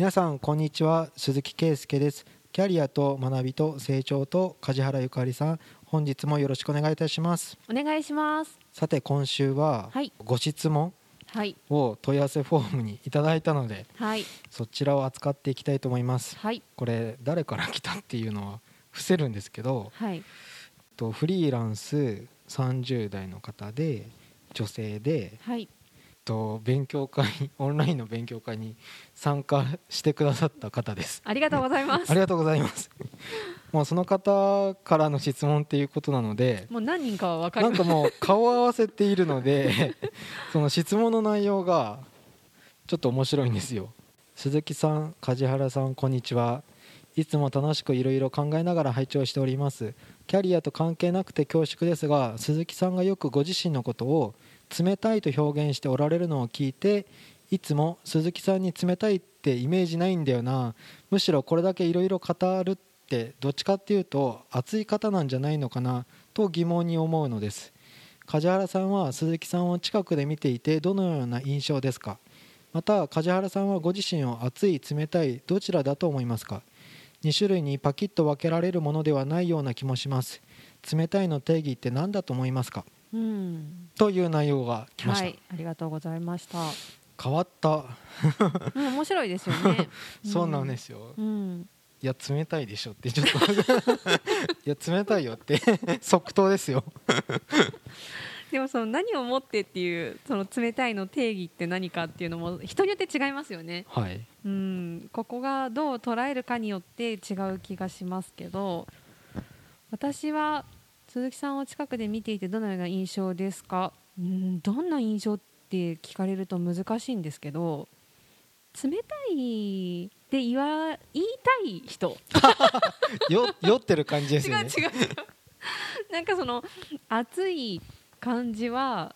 皆さんこんにちは。鈴木圭介です。キャリアと学びと成長と梶原ゆかりさん。本日もよろしくお願いいたします。お願いします。さて今週ははい。ご質問はい。を問い合わせフォームにいただいたのではい。そちらを扱っていきたいと思います。はい。これ誰から来たっていうのは伏せるんですけどはい。とフリーランス30代の方で女性ではいと勉強会 オンラインの勉強会に参加してくださった方です。ありがとうございます。ありがとうございます。もうその方からの質問っていうことなのでもう何人かは分かるなんかもう顔を合わせているので その質問の内容がちょっと面白いんですよ。鈴木さん梶原さんこんにちは。いつも楽しくいろいろ考えながら拝聴しております。キャリアと関係なくて恐縮ですが鈴木さんがよくご自身のことを冷たいと表現しておられるのを聞いていつも鈴木さんに冷たいってイメージないんだよな。むしろこれだけいろいろ語るってどっちかっていうと熱い方なんじゃないのかなと疑問に思うのです。梶原さんは鈴木さんを近くで見ていてどのような印象ですか？また梶原さんはご自身を熱い冷たいどちらだと思いますか？2種類にパキッと分けられるものではないような気もします。冷たいの定義って何だと思いますか？うん。という内容が来ました、はいありがとうございました。変わった。うん面白いですよね。そうなんですすよ。うん。いや冷たいでしょってちょっと。いや冷たいよって。即答ですよ。でもその何をもってっていうその冷たいの定義って何かっていうのも人によって違いますよね。はい。うん。ここがどう捉えるかによって違う気がしますけど私は鈴木さんを近くで見ていてどのような印象ですか？うんどんな印象って聞かれると難しいんですけど冷たいって言わ言いたい人。よ酔ってる感じです違う違う。よ ねなんかその熱い感じは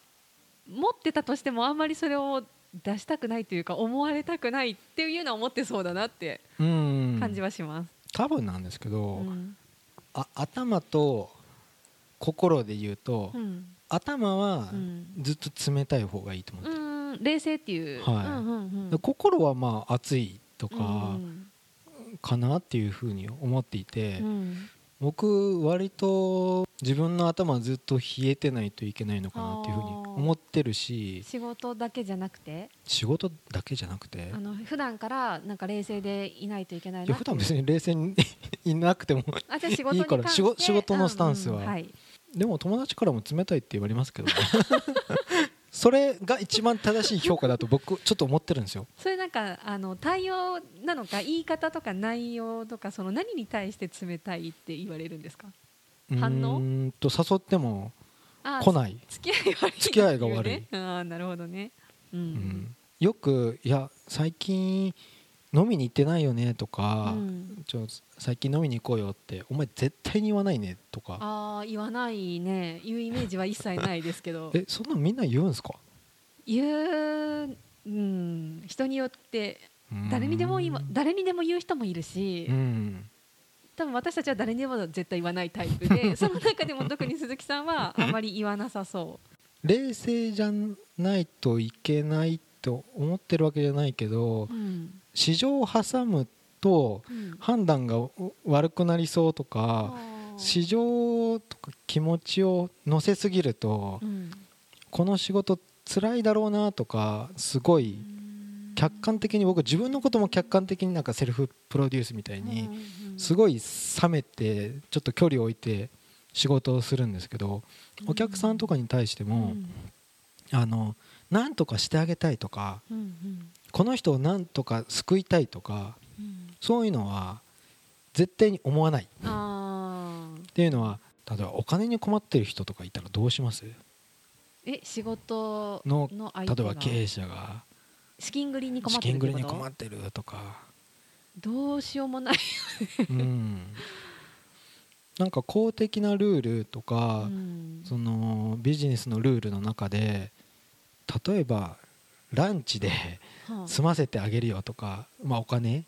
持ってたとしてもあんまりそれを出したくないというか思われたくないっていうのは思ってそうだなってうん。感じはします。多分なんですけど、うん。あ頭と心で言うと、うん。頭はうん。ずっと冷たい方がいいと思う、うん冷静っていう、はい。うんうん心はまあ熱いとかうん。かなっていうふうに思っていて、うん。僕割と自分の頭はずっと冷えてないといけないのかなっていうふうに思ってるし仕事だけじゃなくて？仕事だけじゃなくて？あの普段からなんか冷静でいないといけないいな普段別に冷静に いなくてもいいから仕事のスタンスはうんうんはい、でも友達からも冷たいって言われますけどね。それが一番正しい評価だと僕ちょっと思ってるんですよ。それなんかあの対応なのか言い方とか内容とかその何に対して冷たいって言われるんですか？反応うーんと誘ってもあ来ない、付き合い悪い付き合いが悪い。ああなるほどね。うん、うん。よく「いや最近飲みに行ってないよね」とか、うん。ちょ最近飲みに行こうよって「お前絶対に言わないね」とか。ああ言わないね。言うイメージは一切ないですけど。えそんなんみんな言うんすか？言う、うん、人によって誰にでも今誰にでも言う人もいるし、うん。多分私たちは誰にでも絶対言わないタイプで その中でも特に鈴木さんはあまり言わなさそ冷静じゃないといけないと思ってるわけじゃないけどう、うん。市場を挟むとうん。判断が悪くなりそうとかあー。市場とか気持ちを乗せすぎるとうん。この仕事辛いだろうなとかすごい客観的に僕自分のことも客観的になんかセルフプロデュースみたいにすごい冷めてちょっと距離を置いて仕事をするんですけどお客さんとかに対してもあの何とかしてあげたいとかうんうんこの人を何とか救いたいとかうんそういうのは絶対に思わない。っあていうのは例えばお金に困ってる人とかいたらどうします？ーえ仕事の例えば経営者が。資金繰りに困って資金繰りるってるとか。どうしようもない、うん。なんか公的なルールとかうん。そのビジネスのルールの中で例えばランチで はあ。済ませてあげるよとか、まあ、お金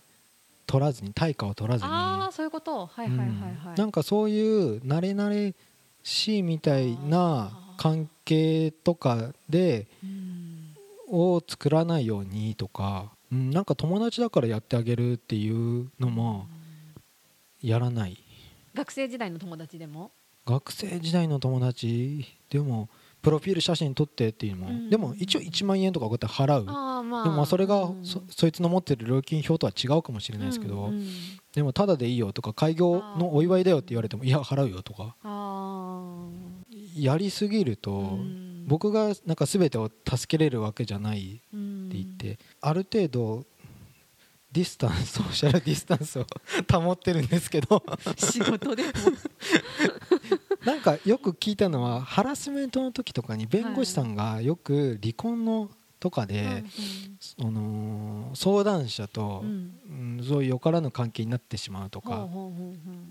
取らずに対価を取らずに。ああそういうこと。はいはいはいはい、うん。なんかそういう慣れ慣れしいみたいな関係とかでうん。を作らないようにとかうん、なんか友達だからやってあげるっていうのもやらない。学生時代の友達でも？学生時代の友達でもプロフィール写真撮ってっていうのも、うん。でも一応1万円とかこうやって払う。まあ。でもまあそれがうん。そそいつの持ってる料金表とは違うかもしれないですけど、でもただでいいよとか開業のお祝いだよって言われてもいや払うよとか。あやりすぎると、僕がなんか全てを助けれるわけじゃないうん。って言って、ある程度ディスタンスソーシャルディスタンスを 保ってるんですけど。仕事でもなんかよく聞いたのはハラスメントの時とかに弁護士さんがよく離婚のとかで、あのー相談者とう、ん。うんそういうよからぬ関係になってしまうとか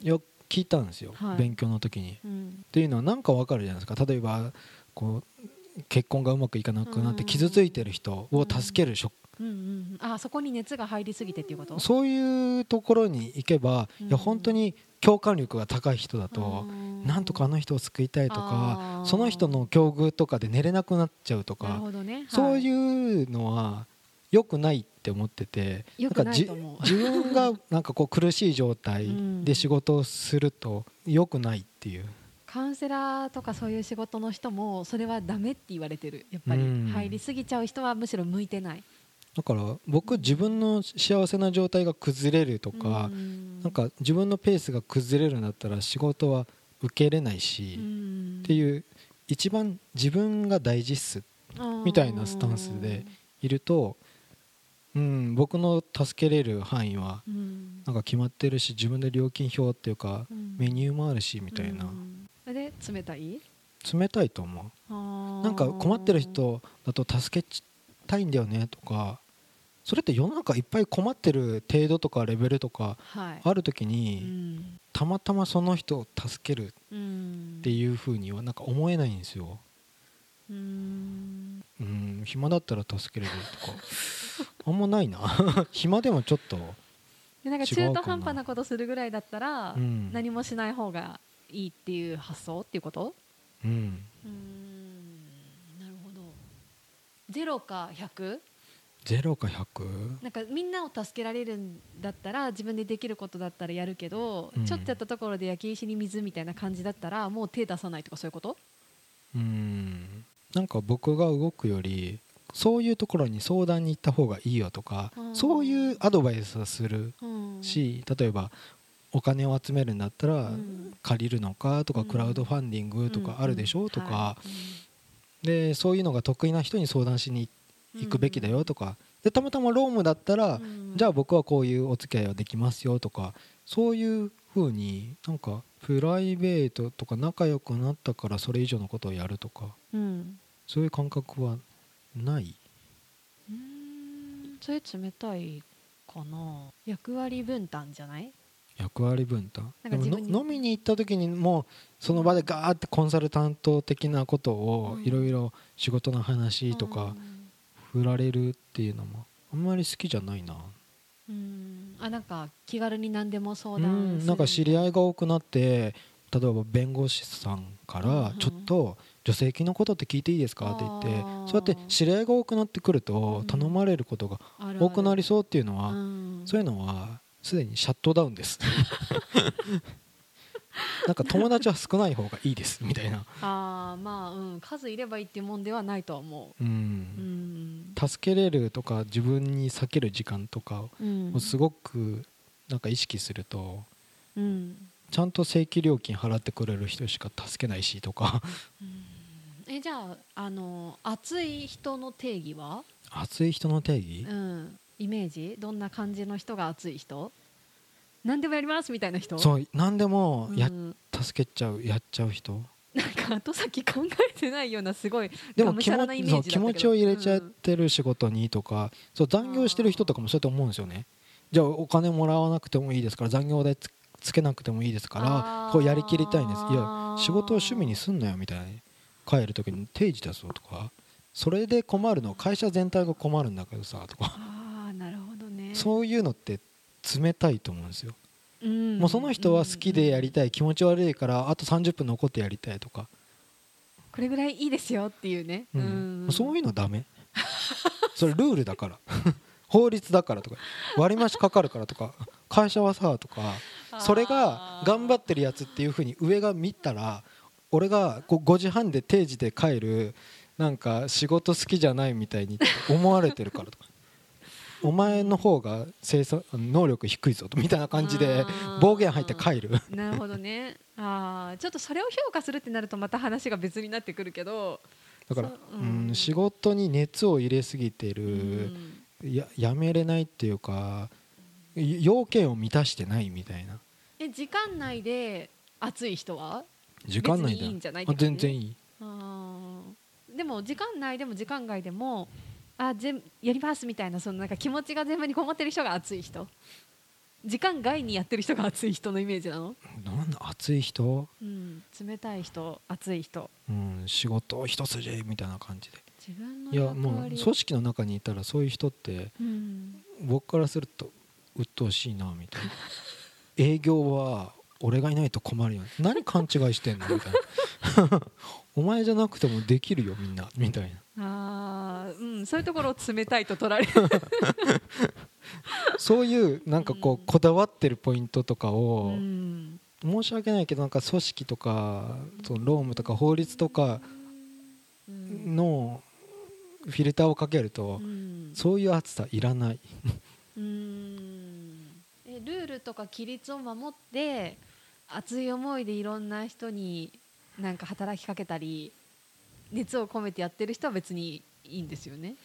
よく聞いたんですよ、はい。勉強の時に。うん。っていうのはなんかわかるじゃないですか。例えばこう結婚がうまくいかなくなってうん。傷ついてる人を助ける職うんうん。あそこに熱が入りすぎてっていうこと？そういうところに行けば、うん。いや本当に共感力が高い人だと、うんなんとかあの人を救いたいとかその人の境遇とかで寝れなくなっちゃうとかほどね。そうういうのは良くないって思っててなんかじ自分がなんかこう苦しい状態うん。で仕事をすると良くないっていう。カウンセラーとかそういう仕事の人もそれはダメって言われてるやっぱり。うん。入りすぎちゃう人はむしろ向いてない。だから僕自分の幸せな状態が崩れるとか、うん。なんか自分のペースが崩れるんだったら仕事は受けれないし、うん。っていう一番自分が大事っすみたいなスタンスでいると、うん、僕の助けれる範囲はうん。なんか決まってるし自分で料金表っていうかうん。メニューもあるしみたいな。で冷たい？冷たいと思う。ななんか困ってる人だと助けたいんだよねとかそれって世の中いっぱい困ってる程度とかレベルとかはい。ある時うにん。たまたまその人を助けるうん。っていう風にはなんか思えないんですよ。うん。うん。暇だったら助けれるとか。あんまないな。暇でもちょっと、でなんか中途半端なことするぐらいだったらうん。何もしない方がいいっていう発想っていうこと？うん、うん。なるほど。0か 100? 0か 100? なんかみんなを助けられるんだったら自分でできることだったらやるけど、うん。ちょっとやったところで焼き石に水みたいな感じだったらもう手出さないとかそういうこと？うん。なんか僕が動くよりそういうところに相談に行った方がいいよとかうんそういうアドバイスをするうん。し例えばお金を集めるんだったらうん。借りるのかとかうん。クラウドファンディングとかあるでしょとか。はい。でそういうのが得意な人に相談しに行くべきだよとか。でたまたまロームだったらうん。じゃあ僕はこういうお付き合いはできますよとかそういう風になんかプライベートとか仲良くなったからそれ以上のことをやるとか。うん。そういう感覚はない？うん。それ冷たいかな。役割分担じゃない？役割分担？でも飲みに行った時にもうその場でガーってコンサルタント的なことをうん。いろいろ仕事の話とか振られるっていうのもあんまり好きじゃないな。うん。うんあなんか気軽に何でも相う談すな。ん。か知り合いが多くなって例えば弁護士さんからちょっと助成金のことって聞いていいですか？って言ってそうやって知り合いが多くなってくるとうん。頼まれることが多くなりそうっていうのはうん。そういうのはすでにシャットダウンです なんか友達は少ない方がいいですみたいな、あーまあうん数いればいいっていうもんではないとは思う。うん。うん。助けれるとか自分に避ける時間とかうん。をすごくなんか意識するとうん。ちゃんと正規料金払ってくれる人しか助けないしとか。えじゃああの熱い人の定義は？熱い人の定義？うん。イメージ？どんな感じの人が熱い人？何でもやりますみたいな人？そう何でもや、うん。助けちゃうやっちゃう人。なんか後先考えてないようなすごいでも気持そう気持ちを入れちゃってる仕事にとか、そう残業してる人とかもそうやって思うんですよね。じゃあお金もらわなくてもいいですから残業代つつけなくてもいいですからこうやりきりたいんです。いや仕事を趣味にすんなよみたいな。帰る時に定時だぞとか。それで困るのは会社全体が困るんだけどさとか。ああなるほどね。そういうのって冷たいと思うんですよ。うん。もうその人は好きでやりいたい気持ち悪いからあと30分残ってやりたいとか、これぐらいいいですよっていうね。うん。そういうのダメ。それルールだから。法律だからとか。割増かかるからとか。会社はさとか。それが頑張ってるやつっていうふうに上が見たら俺がこう5時半で定時で帰るなんか仕事好きじゃないみたいに思われてるからとかお前の方が生産能力低いぞみたいな感じで暴言入って帰る。なるほどね。ああちょっとそれを評価するってなるとまた話が別になってくるけど。だから、そうううんん、仕事に熱を入れすぎてうる、ん。ややめれないっていうかい要件を満たしてないみたいな。え時間内で暑い人は？時間内別にいいんじゃないあ全然いい。あー。でも時間内でも時間外でもあ全やりますみたいなそのなんか気持ちが全部にこもってる人が熱い人。時間外にやってる人が熱い人のイメージなの、なんだ熱い人、うん、冷たい人熱い人。うん、仕事一筋みたいな感じで。自分のいや役もう組織の中にいたらそういう人ってうん。僕からすると鬱陶しいなみたいな。営業は俺がいないと困るよ何勘違いしてんの？みたいな。お前じゃなくてもできるよみんな。みたいなあーうん、そういうところを冷たいと取られる、そういうなんかこうこだわってるポイントとかうをん。申し訳ないけどなんか組織とかその労務とか法律とかうん。のフィルターをかけるとうん。そういう熱さいらない。うん。えルールとか規律を守って熱い思いでいろんな人になんか働きかけたり熱を込めてやってる人は別にいいんですよね。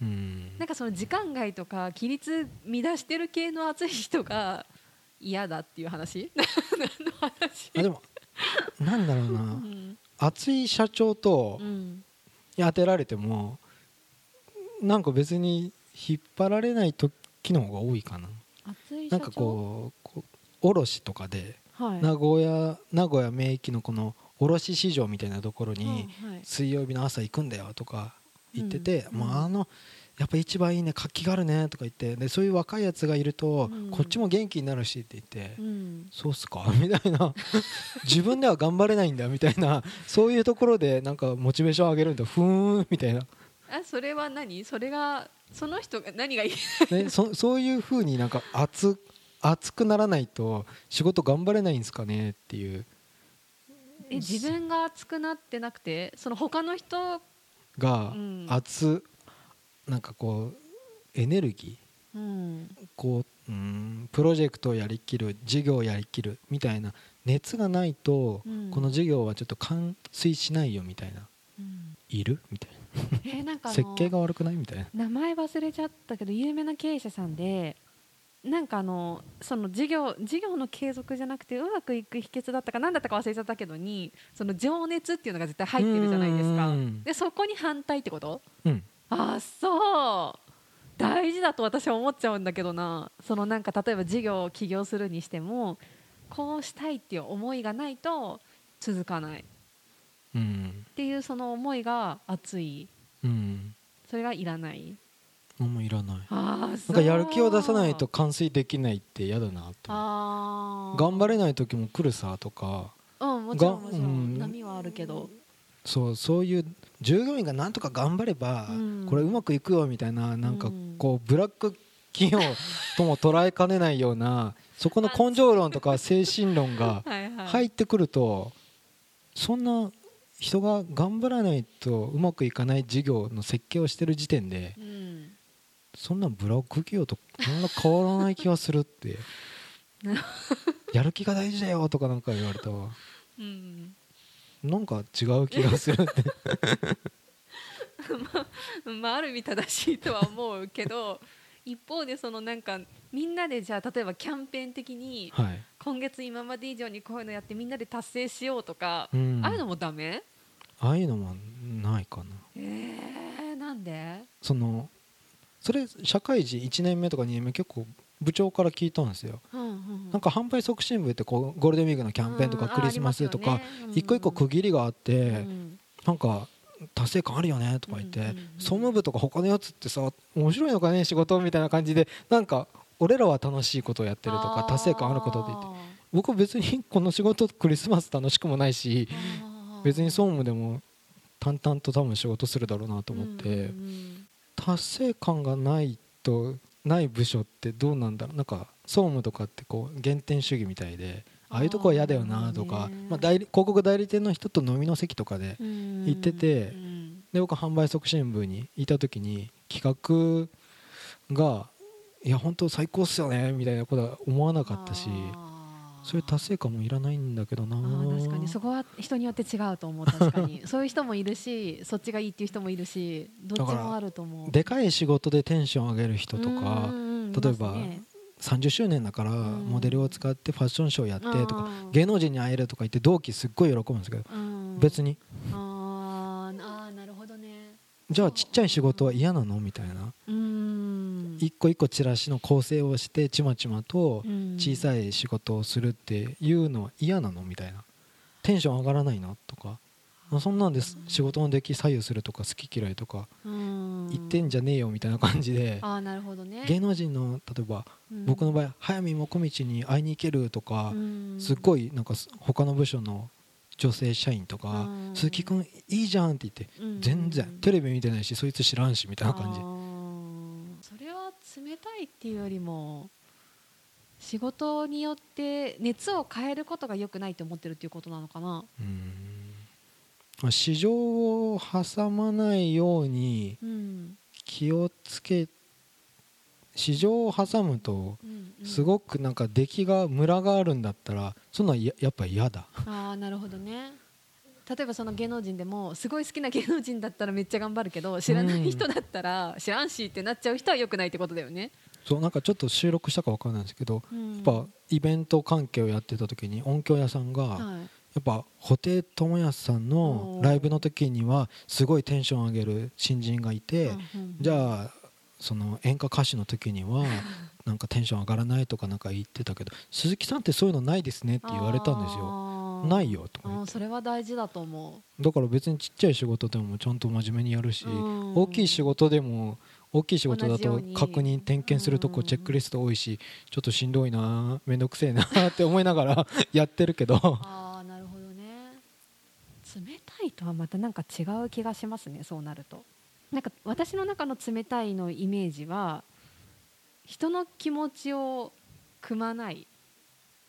うん。なんかその時間外とか規律乱してる系の熱い人が嫌だっていう話？何の話？あでもなんだろううなん。熱い社長と当てられてもなんか別に引っ張られない時の方が多いかな。なんかこうこう卸とかではい。名古屋名古屋名駅のこの卸市場みたいなところに水曜日の朝行くんだよとか言ってて、うんまあ、あのやっぱ一番いいね活気があるねとか言ってでそういう若いやつがいると、うん。こっちも元気になるしって言って、うん。そうっすか？みたいな。自分では頑張れないんだみたいなそういうところでなんかモチベーション上げるんだ。ふーんみたいな、あそれは何？それがその人が何がいい？ね、そそういうふうになんか熱熱くならないと仕事頑張れないんですかね？っていうえ自分が熱くなってなくてその他の人がうん。熱なんかこうエネルギーうん。こううんプロジェクトをやりきる事業をやりきるみたいな熱がないと、うん。この事業はちょっと完遂しないよみたいなうん。いる？みたいえーなんか 設計が悪くない？みたいな。名前忘れちゃったけど有名な経営者さんでなんかあのその事業事業の継続じゃなくてうまくいく秘訣だったか何だったか忘れちゃったけどにその情熱っていうのが絶対入ってるじゃないですか。うん。でそこに反対ってこと？うん。あそう。大事だと私は思っちゃうんだけどな。そのなんか例えば事業を起業するにしてもこうしたいっていう思いがないと続かない。っうん。ていうその思いが熱い。うん。それがいらないあんまいらない。なんかやる気を出さないと完遂できないって嫌だなと頑張れない時も来るさとか。うんもちろんちろん、うん。波はあるけど。そうそういう従業員がなんとか頑張れば、うん。これうまくいくよみたいななんかうん。こうブラック企業とも捉えかねないような そこの根性論とか精神論が はいはい、入ってくるとそんな人が頑張らないとうまくいかない事業の設計をしてる時点でうん、そんなブラック企業とそんな変わらない気がするって。やる気が大事だよとかなんか言われたわ。うん、なんか違う気がするって。まあある意味正しいとは思うけど 一方でそのなんかみんなでじゃあ例えばキャンペーン的にはい、今月今まで以上にこういうのやってみんなで達成しようとか、うん、ああいうのもダメ？ああいうのもないかな。えー、なんで？そのそれ社会人1年目とか2年目結構部長から聞いたんですよ。うんうんなんか販売促進部ってこうゴールデンウィークのキャンペーンとかうんクリスマスとか一個一個区切りがあってうんなんか達成感あるよねとか言ってうんうんうん総務部とか他のやつってさ面白いのかね仕事みたいな感じでなんか俺らは楽しいことをやってるとか達成感あることって言って。僕は別にこの仕事クリスマス楽しくもないし別に総務でも淡々と多分仕事するだろうなと思って。うんうん達成感がないとない部署ってどうなんだろう。なんか総務とかってこう原点主義みたいでああいうとこは嫌だよなとかまあ、代理広告代理店の人と飲みの席とかで行行っててうんで僕販売促進部にいた時に企画が「いや本当最高っすよね」みたいなことは思わなかったしそういう達成感もいらないんだけどな。確かに。そこは人によって違うと思う。確かに。そういう人もいるしそっちがいいっていう人もいるしどっちもあると思う。でかい仕事でテンション上げる人とかうん例えばいますね。30周年だからうん。モデルを使ってファッションショーやってとかうん芸能人に会えるとか言って同期すっごい喜ぶんですけどうん。別に。あーあーなるほどね。じゃあちっちゃい仕事は嫌なの？みたいな。うん一個一個チラシの構成をしてちまちまとうん。小さい仕事をするっていうのは嫌なの？みたいな。テンション上がらないのとか。あそんなんです。仕事の出来左右するとか好き嫌いとかうん。言ってんじゃねえよみたいな感じで。あーなるほどね。芸能人の例えば僕の場合早見もこみちに会いに行けるとかうん。すっごいなんかす他の部署の女性社員とかうん「鈴木君いいじゃん」って言ってうん。全然テレビ見てないしそいつ知らんしみたいな感じ冷たいっていうよりも仕事によって熱を変えることが良くないと思ってるっていうことなのかな、うん。市場を挟まないようにうん気をつけ市場を挟むとすごくなんか出来がムラがあるんだったらそんなんややっぱ嫌だ。ああなるほどね例えばその芸能人でもすごい好きな芸能人だったらめっちゃ頑張るけど知らない人だったら知らんしってなっちゃう人は良くないってことだよね、そうなんかちょっと収録したか分からないんですけどうん。やっぱイベント関係をやってた時に音響屋さんがはい。やっぱ布袋寅泰さんのライブの時にはすごいテンション上げる新人がいて、じゃあその演歌歌手の時には なんかテンション上がらないとかなんか言ってたけど鈴木さんってそういうのないですねって言われたんですよ。ないよとかあ言って。ーそれは大事だと思だから別にちっちゃい仕事でもちゃんと真面目にやるし、うん。大きい仕事でも大きい仕事だと確認点検するとこうんチェックリスト多いしちょっとしんどいな面倒くせえな って思いながら やってるけど。うああなるほどね。冷たいとはまたなんか違う気がしますねそうなると。なんか私の中の冷たいのイメージは人の気持ちを汲まない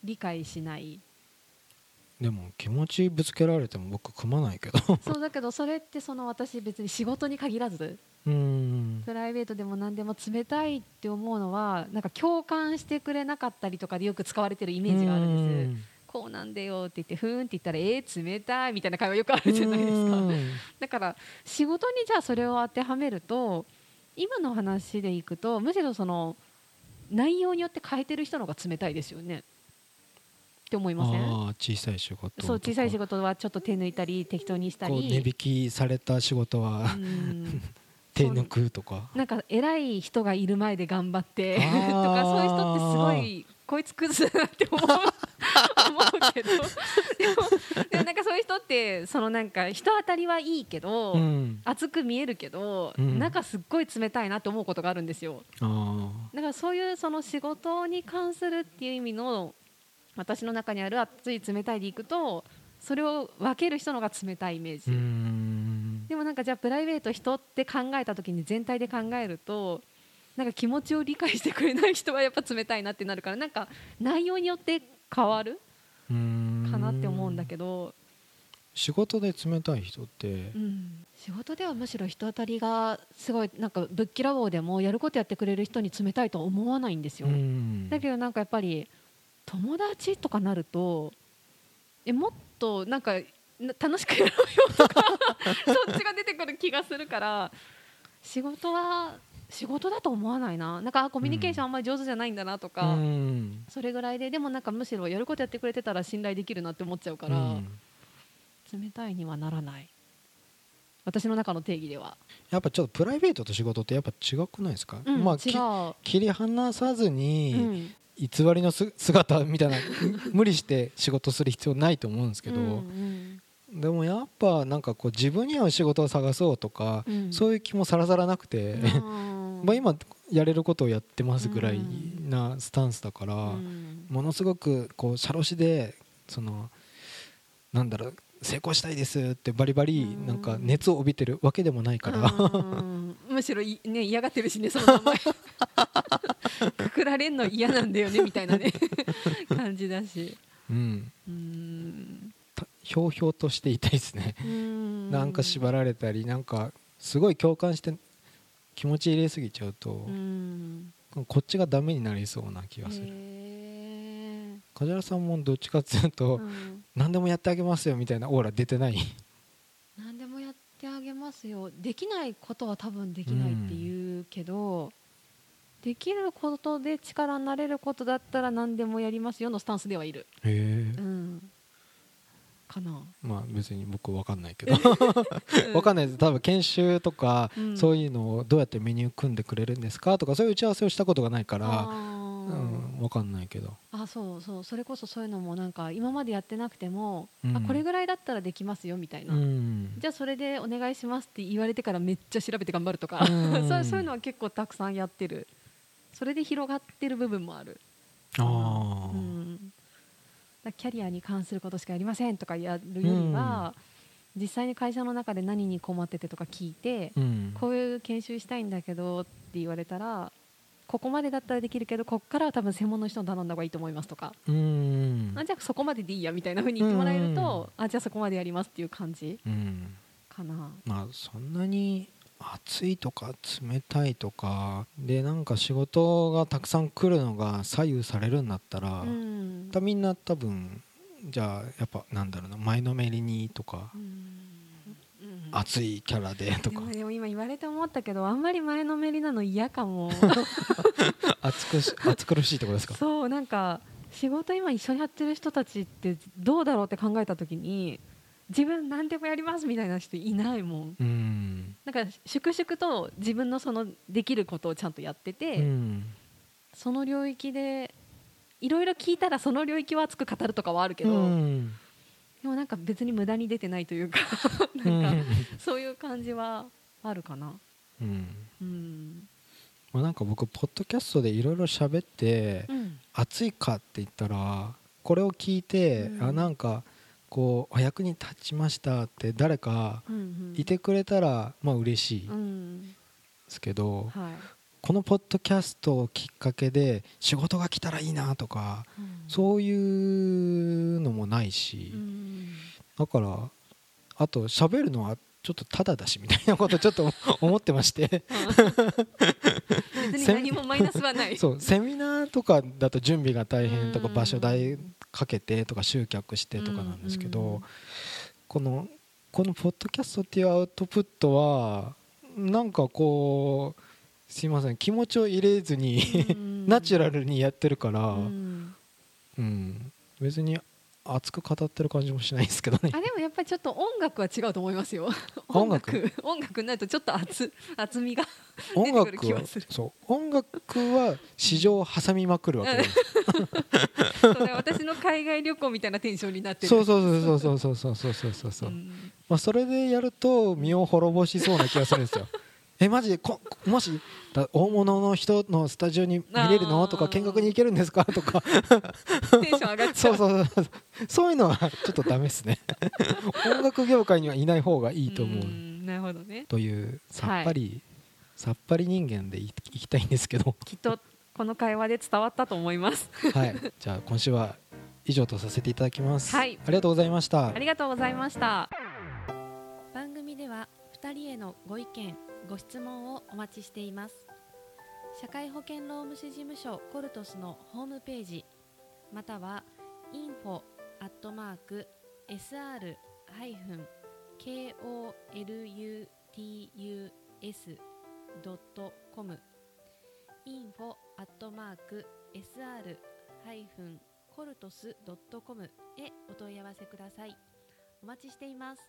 理解しない。でも気持ちぶつけられても僕組まないけど。そうだけどそれってその私別に仕事に限らず。うーん。プライベートでも何でも冷たいって思うのはなんか共感してくれなかったりとかでよく使われてるイメージがあるんです。こうなんだよって言ってふーんって言ったらえー、冷たいみたいな会話よくあるじゃないですか。うん。だから仕事にじゃあそれを当てはめると今の話でいくとむしろその内容によって変えてる人の方が冷たいですよね。って思いません？小さい仕事そう小さい仕事事はちょっと手抜いたり適当にしたり。値引きされた仕事はうん。手抜くとか。なんか偉い人がいる前で頑張ってとかそういう人ってすごいこいつクズだなって思う思うけど。でも人ってそのなんか人当たりはいいけど、うん。熱く見えるけど、うん。中すっごい冷たいなって思うことがあるんですよ。あだからそういうその仕事に関するっていう意味の私の中にある熱い冷たいでいくとそれを分ける人の方が冷たいイメージ、でもなんかじゃあプライベート人って考えた時に全体で考えるとなんか気持ちを理解してくれない人はやっぱ冷たいなってなるからなんか内容によって変わるかなって思うんだけど、仕事で冷たい人ってうん、仕事ではむしろ人当たりがすごいなんかぶっきらぼうでもやることやってくれる人に冷たいとは思わないんですよ、うん。だけどなんかやっぱり友達とかなるとえもっとなんかな楽しくやろうよとか そっちが出てくる気がするから仕事は仕事だと思わないな。なんかあコミュニケーションあんまり上手じゃないんだなとか、うん。それぐらいででもなんかむしろやることやってくれてたら信頼できるなって思っちゃうから、うん冷たいにはならない。私の中の定義では、やっぱちょっとプライベートと仕事ってやっぱ違くないですか、うんまあ違きう、切り離さずうにん。偽りのす姿みたいな 無理して仕事する必要ないと思うんですけど、うん。でもやっぱなんかこう自分に合う仕事を探そうとか、うん。そういう気もさらさらなくて、うん。まあ今やれることをやってますぐらいなスタンスだから、うん。ものすごくこうシャロシでそのなんだろう成功したいですってバリバリうん。なんか熱を帯びてるわけでもないから、むしろい、ね、嫌がってるしねその名前。くくられんの嫌なんだよねみたいなね。感じだし。うん。うーん。たひょうひょうとしていたいですね。ん。なんか縛られたりなんかすごい共感して気持ち入れすぎちゃうとこっちがダメになりそうな気がする。へ梶原さんもどっちかっていうと、ーうん。何でもやってあげますよみたいなオーラ出てない？何でもやってあげますよ。できないことは多分できないって言うけど、できることで力になれることだったら何でもやりますよのスタンスではいる、へえ。うん、かな。まあ別に僕わかんないけど。わかんないです。多分研修とか、うん。そういうのをどうやってメニュー組んでくれるんですかとかそういう打ち合わせをしたことがないからあうーんわかんないけど。あそうそう。それこそそういうのもなんか今までやってなくても、うん。あこれぐらいだったらできますよみたいな、うん。じゃあそれでお願いしますって言われてからめっちゃ調べて頑張るとか、うん。そ うそういうのは結構たくさんやってる。それで広がってる部分もある。ああ、うん、キャリアに関することしかやりませんとかやるよりは、実際に会社の中で何に困っててとか聞いて、うん。こういう研修したいんだけどって言われたらここまでだったらできるけどここからは多分専門の人に頼んだ方がいいと思いますとか、うん。あじゃあそこまででいいやみたいな風に言ってもらえると、あじゃあそこまでやりますっていう感じうん。かな。まあそんなに暑いとか冷たいとかでなんか仕事がたくさん来るのが左右されるんだったら、うん。だみんな多分じゃあやっぱなんだろうな前のめりにとか、うんうん熱いキャラでとか。でも今言われて思ったけどあんまり前のめりなの嫌かも。熱くし熱苦しいってことですか？そうなんか仕事今一緒にやってる人たちってどうだろうって考えた時に自分何でもやりますみたいな人いないもん。うん。なんか粛々と自分のそのできることをちゃんとやってて、うん。その領域でいろいろ聞いたらその領域を熱く語るとかはあるけど、うんでもなんか別に無駄に出てないというかう なんかん。そういう感じはあるかな。うん。うん、まあなんか僕ポッドキャストでいろいろ喋ってうん。暑いかって言ったらこれを聞いて、うん。あなんかこうお役に立ちましたって誰かいてくれたらまあ嬉しいでうん。すけど、はい。このポッドキャストをきっかけで仕事が来たらいいなとかうん。そういうのもないし、うんだからあと喋るのはちょっとタダだしみたいなことちょっと思 ってまして。別に何もマイナスはない。そうセミナーとかだと準備が大変とかうん場所代かけてとか集客してとかなんですけど、うんこのこのポッドキャストっていうアウトプットはなんかこうすいません気持ちを入れずに ナチュラルにやってるから、うん。うん、別に熱く語ってる感じもしないですけどね。あでもやっぱりちょっと音楽は違うと思いますよ。音楽。音楽？になるとちょっと厚厚みが音楽はそう。音楽は市場を挟みまくるわけです。私の海外旅行みたいなテンションになってる。そうそうそうそうそうそうそうそうそうそう、ん。まあ、それでやると身を滅ぼしそうな気がするんですよえマジ？でこもしだ大物の人のスタジオに見れるの？とか見学に行けるんですか？とか。テンション上がっちゃそううそうそう。そういうのはちょっとダメですね。音楽業界にはいない方がいいと思う、んなるほどね。というさっぱり、さっぱり人間でいいきたいんですけど。きっとこの会話で伝わったと思います。はい。じゃあ今週は以上とさせていただきます、はい。ありがとうございました。ありがとうございました。番組では2人へのご意見ご質問をお待ちしています。社会保険労務士事務所コルトスのホームページまたは info.sr-koluts.com info.sr-coltos.com へお問い合わせください。お待ちしています。